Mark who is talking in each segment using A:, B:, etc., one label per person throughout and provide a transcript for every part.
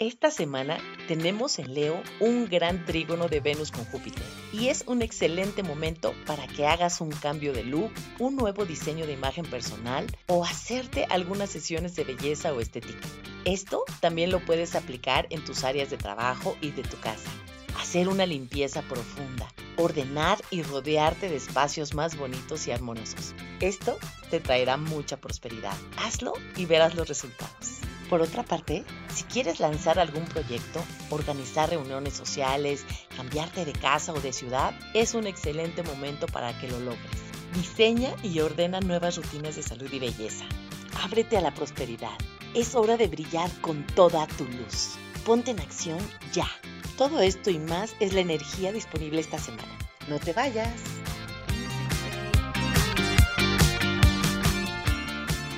A: Esta semana tenemos en Leo un gran trígono de Venus con Júpiter y es un excelente momento para que hagas un cambio de look, un nuevo diseño de imagen personal o hacerte algunas sesiones de belleza o estética. Esto también lo puedes aplicar en tus áreas de trabajo y de tu casa. Hacer una limpieza profunda, ordenar y rodearte de espacios más bonitos y armoniosos. Esto te traerá mucha prosperidad. Hazlo y verás los resultados. Por otra parte, si quieres lanzar algún proyecto, organizar reuniones sociales, cambiarte de casa o de ciudad, es un excelente momento para que lo logres. Diseña y ordena nuevas rutinas de salud y belleza. Ábrete a la prosperidad. Es hora de brillar con toda tu luz. Ponte en acción ya. Todo esto y más es la energía disponible esta semana. No te vayas.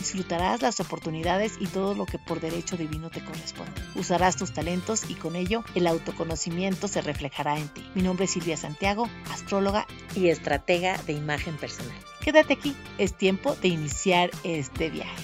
A: Disfrutarás las oportunidades y todo lo que por derecho divino te corresponde. Usarás tus talentos y con ello el autoconocimiento se reflejará en ti. Mi nombre es Silvia Santiago, astróloga y estratega de imagen personal. Quédate aquí, es tiempo de iniciar este viaje.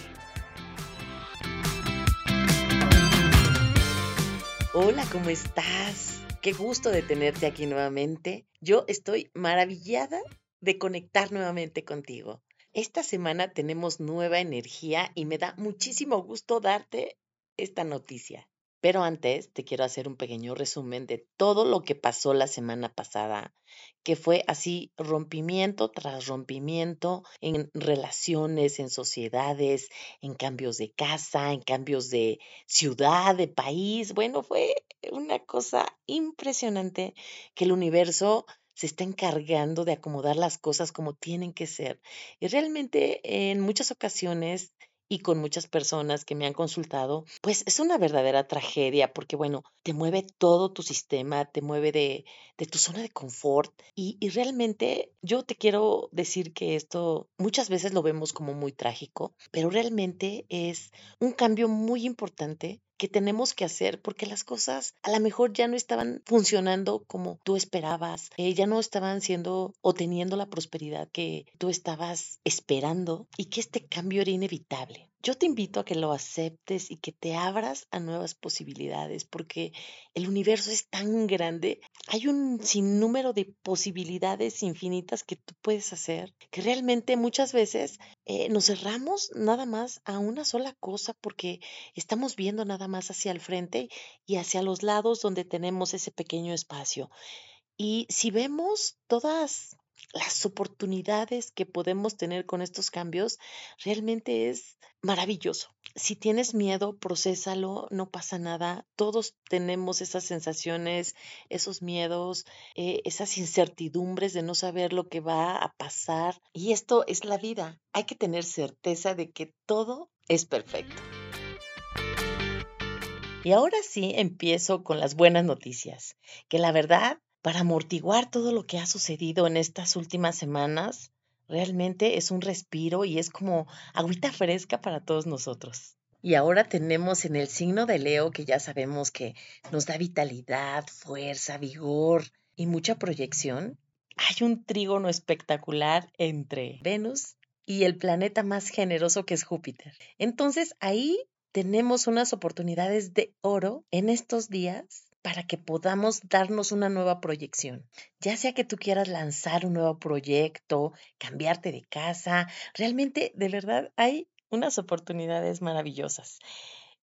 A: Hola, ¿cómo estás? Qué gusto de tenerte aquí nuevamente. Yo estoy maravillada de conectar nuevamente contigo. Esta semana tenemos nueva energía y me da muchísimo gusto darte esta noticia. Pero antes te quiero hacer un pequeño resumen de todo lo que pasó la semana pasada, que fue así rompimiento tras rompimiento en relaciones, en sociedades, en cambios de casa, en cambios de ciudad, de país. Bueno, fue una cosa impresionante que el universo se está encargando de acomodar las cosas como tienen que ser. Y realmente en muchas ocasiones y con muchas personas que me han consultado, pues es una verdadera tragedia porque, bueno, te mueve todo tu sistema, te mueve de, de tu zona de confort y, y, realmente yo te quiero decir que esto muchas veces lo vemos como muy trágico, pero realmente es un cambio muy importante que tenemos que hacer porque las cosas a lo mejor ya no estaban funcionando como tú esperabas, eh, ya no estaban siendo o teniendo la prosperidad que tú estabas esperando y que este cambio era inevitable. Yo te invito a que lo aceptes y que te abras a nuevas posibilidades, porque el universo es tan grande, hay un sinnúmero de posibilidades infinitas que tú puedes hacer, que realmente muchas veces eh, nos cerramos nada más a una sola cosa porque estamos viendo nada más hacia el frente y hacia los lados donde tenemos ese pequeño espacio. Y si vemos todas las oportunidades que podemos tener con estos cambios realmente es maravilloso. Si tienes miedo, procésalo, no pasa nada. Todos tenemos esas sensaciones, esos miedos, eh, esas incertidumbres de no saber lo que va a pasar. Y esto es la vida. Hay que tener certeza de que todo es perfecto. Y ahora sí empiezo con las buenas noticias, que la verdad para amortiguar todo lo que ha sucedido en estas últimas semanas, realmente es un respiro y es como agüita fresca para todos nosotros. Y ahora tenemos en el signo de Leo, que ya sabemos que nos da vitalidad, fuerza, vigor y mucha proyección, hay un trígono espectacular entre Venus y el planeta más generoso que es Júpiter. Entonces ahí tenemos unas oportunidades de oro en estos días para que podamos darnos una nueva proyección. Ya sea que tú quieras lanzar un nuevo proyecto, cambiarte de casa, realmente de verdad hay unas oportunidades maravillosas.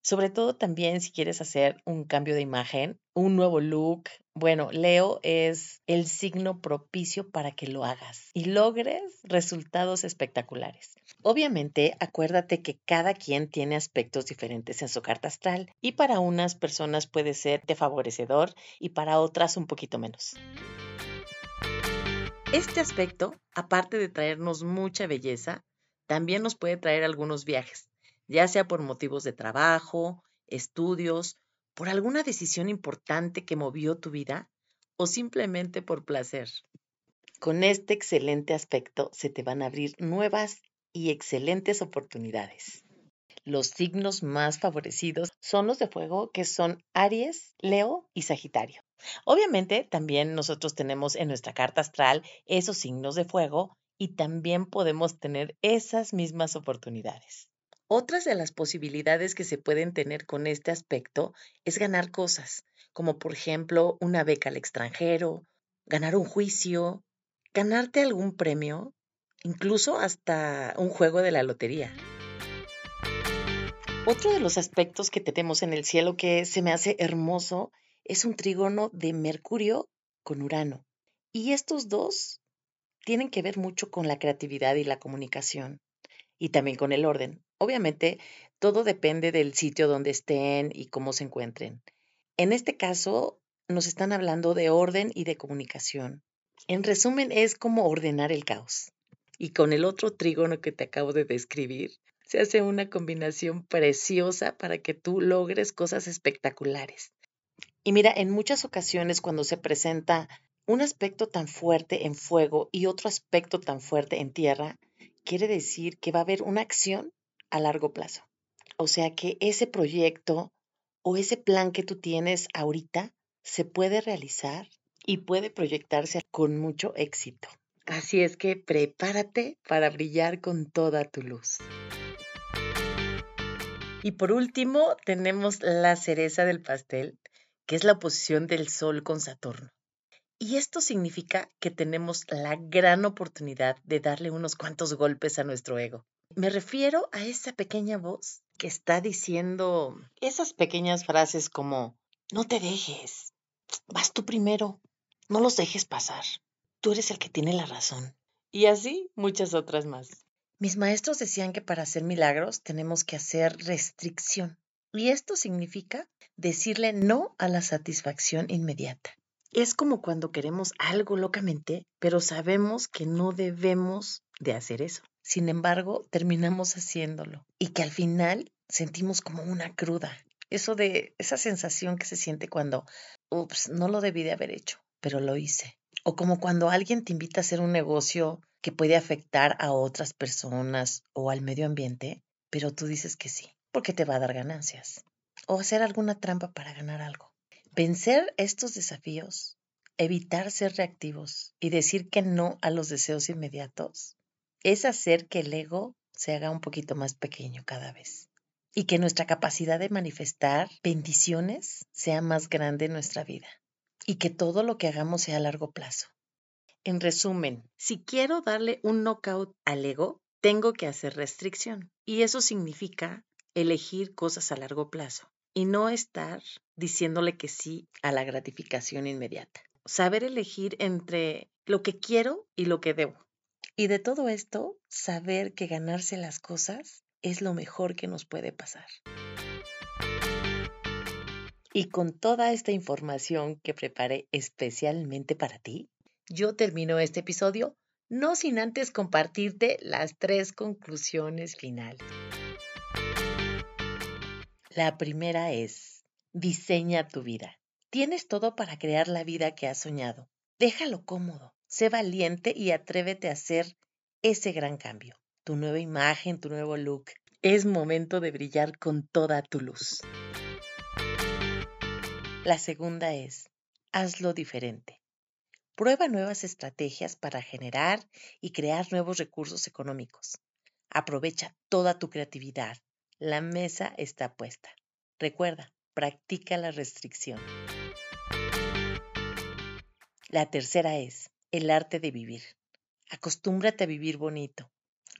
A: Sobre todo también si quieres hacer un cambio de imagen, un nuevo look. Bueno, Leo es el signo propicio para que lo hagas y logres resultados espectaculares. Obviamente, acuérdate que cada quien tiene aspectos diferentes en su carta astral y para unas personas puede ser de favorecedor y para otras un poquito menos. Este aspecto, aparte de traernos mucha belleza, también nos puede traer algunos viajes ya sea por motivos de trabajo, estudios, por alguna decisión importante que movió tu vida o simplemente por placer. Con este excelente aspecto se te van a abrir nuevas y excelentes oportunidades. Los signos más favorecidos son los de fuego, que son Aries, Leo y Sagitario. Obviamente, también nosotros tenemos en nuestra carta astral esos signos de fuego y también podemos tener esas mismas oportunidades. Otras de las posibilidades que se pueden tener con este aspecto es ganar cosas, como por ejemplo una beca al extranjero, ganar un juicio, ganarte algún premio, incluso hasta un juego de la lotería. Otro de los aspectos que tenemos en el cielo que se me hace hermoso es un trígono de Mercurio con Urano. Y estos dos tienen que ver mucho con la creatividad y la comunicación y también con el orden. Obviamente, todo depende del sitio donde estén y cómo se encuentren. En este caso, nos están hablando de orden y de comunicación. En resumen, es como ordenar el caos. Y con el otro trígono que te acabo de describir, se hace una combinación preciosa para que tú logres cosas espectaculares. Y mira, en muchas ocasiones cuando se presenta un aspecto tan fuerte en fuego y otro aspecto tan fuerte en tierra, quiere decir que va a haber una acción a largo plazo. O sea que ese proyecto o ese plan que tú tienes ahorita se puede realizar y puede proyectarse con mucho éxito. Así es que prepárate para brillar con toda tu luz. Y por último, tenemos la cereza del pastel, que es la oposición del Sol con Saturno. Y esto significa que tenemos la gran oportunidad de darle unos cuantos golpes a nuestro ego. Me refiero a esa pequeña voz que está diciendo esas pequeñas frases como, no te dejes, vas tú primero, no los dejes pasar, tú eres el que tiene la razón. Y así muchas otras más. Mis maestros decían que para hacer milagros tenemos que hacer restricción. Y esto significa decirle no a la satisfacción inmediata. Es como cuando queremos algo locamente, pero sabemos que no debemos de hacer eso. Sin embargo, terminamos haciéndolo y que al final sentimos como una cruda. Eso de esa sensación que se siente cuando, ups, no lo debí de haber hecho, pero lo hice. O como cuando alguien te invita a hacer un negocio que puede afectar a otras personas o al medio ambiente, pero tú dices que sí, porque te va a dar ganancias. O hacer alguna trampa para ganar algo. Vencer estos desafíos, evitar ser reactivos y decir que no a los deseos inmediatos es hacer que el ego se haga un poquito más pequeño cada vez y que nuestra capacidad de manifestar bendiciones sea más grande en nuestra vida y que todo lo que hagamos sea a largo plazo. En resumen, si quiero darle un knockout al ego, tengo que hacer restricción y eso significa elegir cosas a largo plazo y no estar diciéndole que sí a la gratificación inmediata. Saber elegir entre lo que quiero y lo que debo. Y de todo esto, saber que ganarse las cosas es lo mejor que nos puede pasar. Y con toda esta información que preparé especialmente para ti, yo termino este episodio no sin antes compartirte las tres conclusiones finales. La primera es, diseña tu vida. Tienes todo para crear la vida que has soñado. Déjalo cómodo, sé valiente y atrévete a hacer ese gran cambio. Tu nueva imagen, tu nuevo look. Es momento de brillar con toda tu luz. La segunda es, hazlo diferente. Prueba nuevas estrategias para generar y crear nuevos recursos económicos. Aprovecha toda tu creatividad, la mesa está puesta. Recuerda, practica la restricción. La tercera es el arte de vivir. Acostúmbrate a vivir bonito.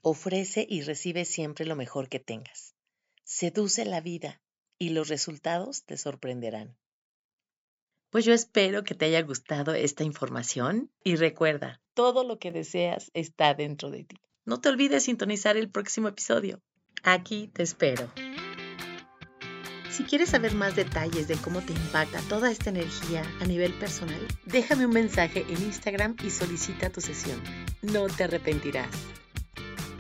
A: Ofrece y recibe siempre lo mejor que tengas. Seduce la vida y los resultados te sorprenderán. Pues yo espero que te haya gustado esta información y recuerda, todo lo que deseas está dentro de ti. No te olvides sintonizar el próximo episodio. Aquí te espero. Si quieres saber más detalles de cómo te impacta toda esta energía a nivel personal, déjame un mensaje en Instagram y solicita tu sesión. No te arrepentirás.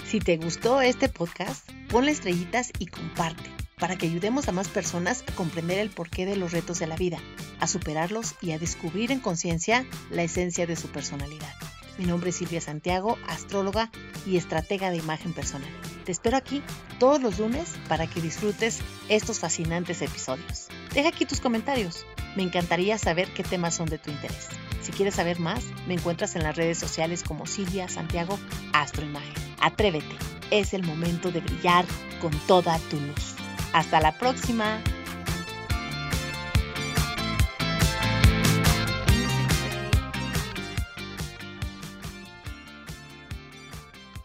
A: Si te gustó este podcast, ponle estrellitas y comparte para que ayudemos a más personas a comprender el porqué de los retos de la vida, a superarlos y a descubrir en conciencia la esencia de su personalidad.
B: Mi nombre es Silvia Santiago, astróloga y estratega de imagen personal. Te espero aquí todos los lunes para que disfrutes estos fascinantes episodios. Deja aquí tus comentarios. Me encantaría saber qué temas son de tu interés. Si quieres saber más, me encuentras en las redes sociales como Silvia Santiago Astroimagen. Atrévete, es el momento de brillar con toda tu luz. Hasta la próxima.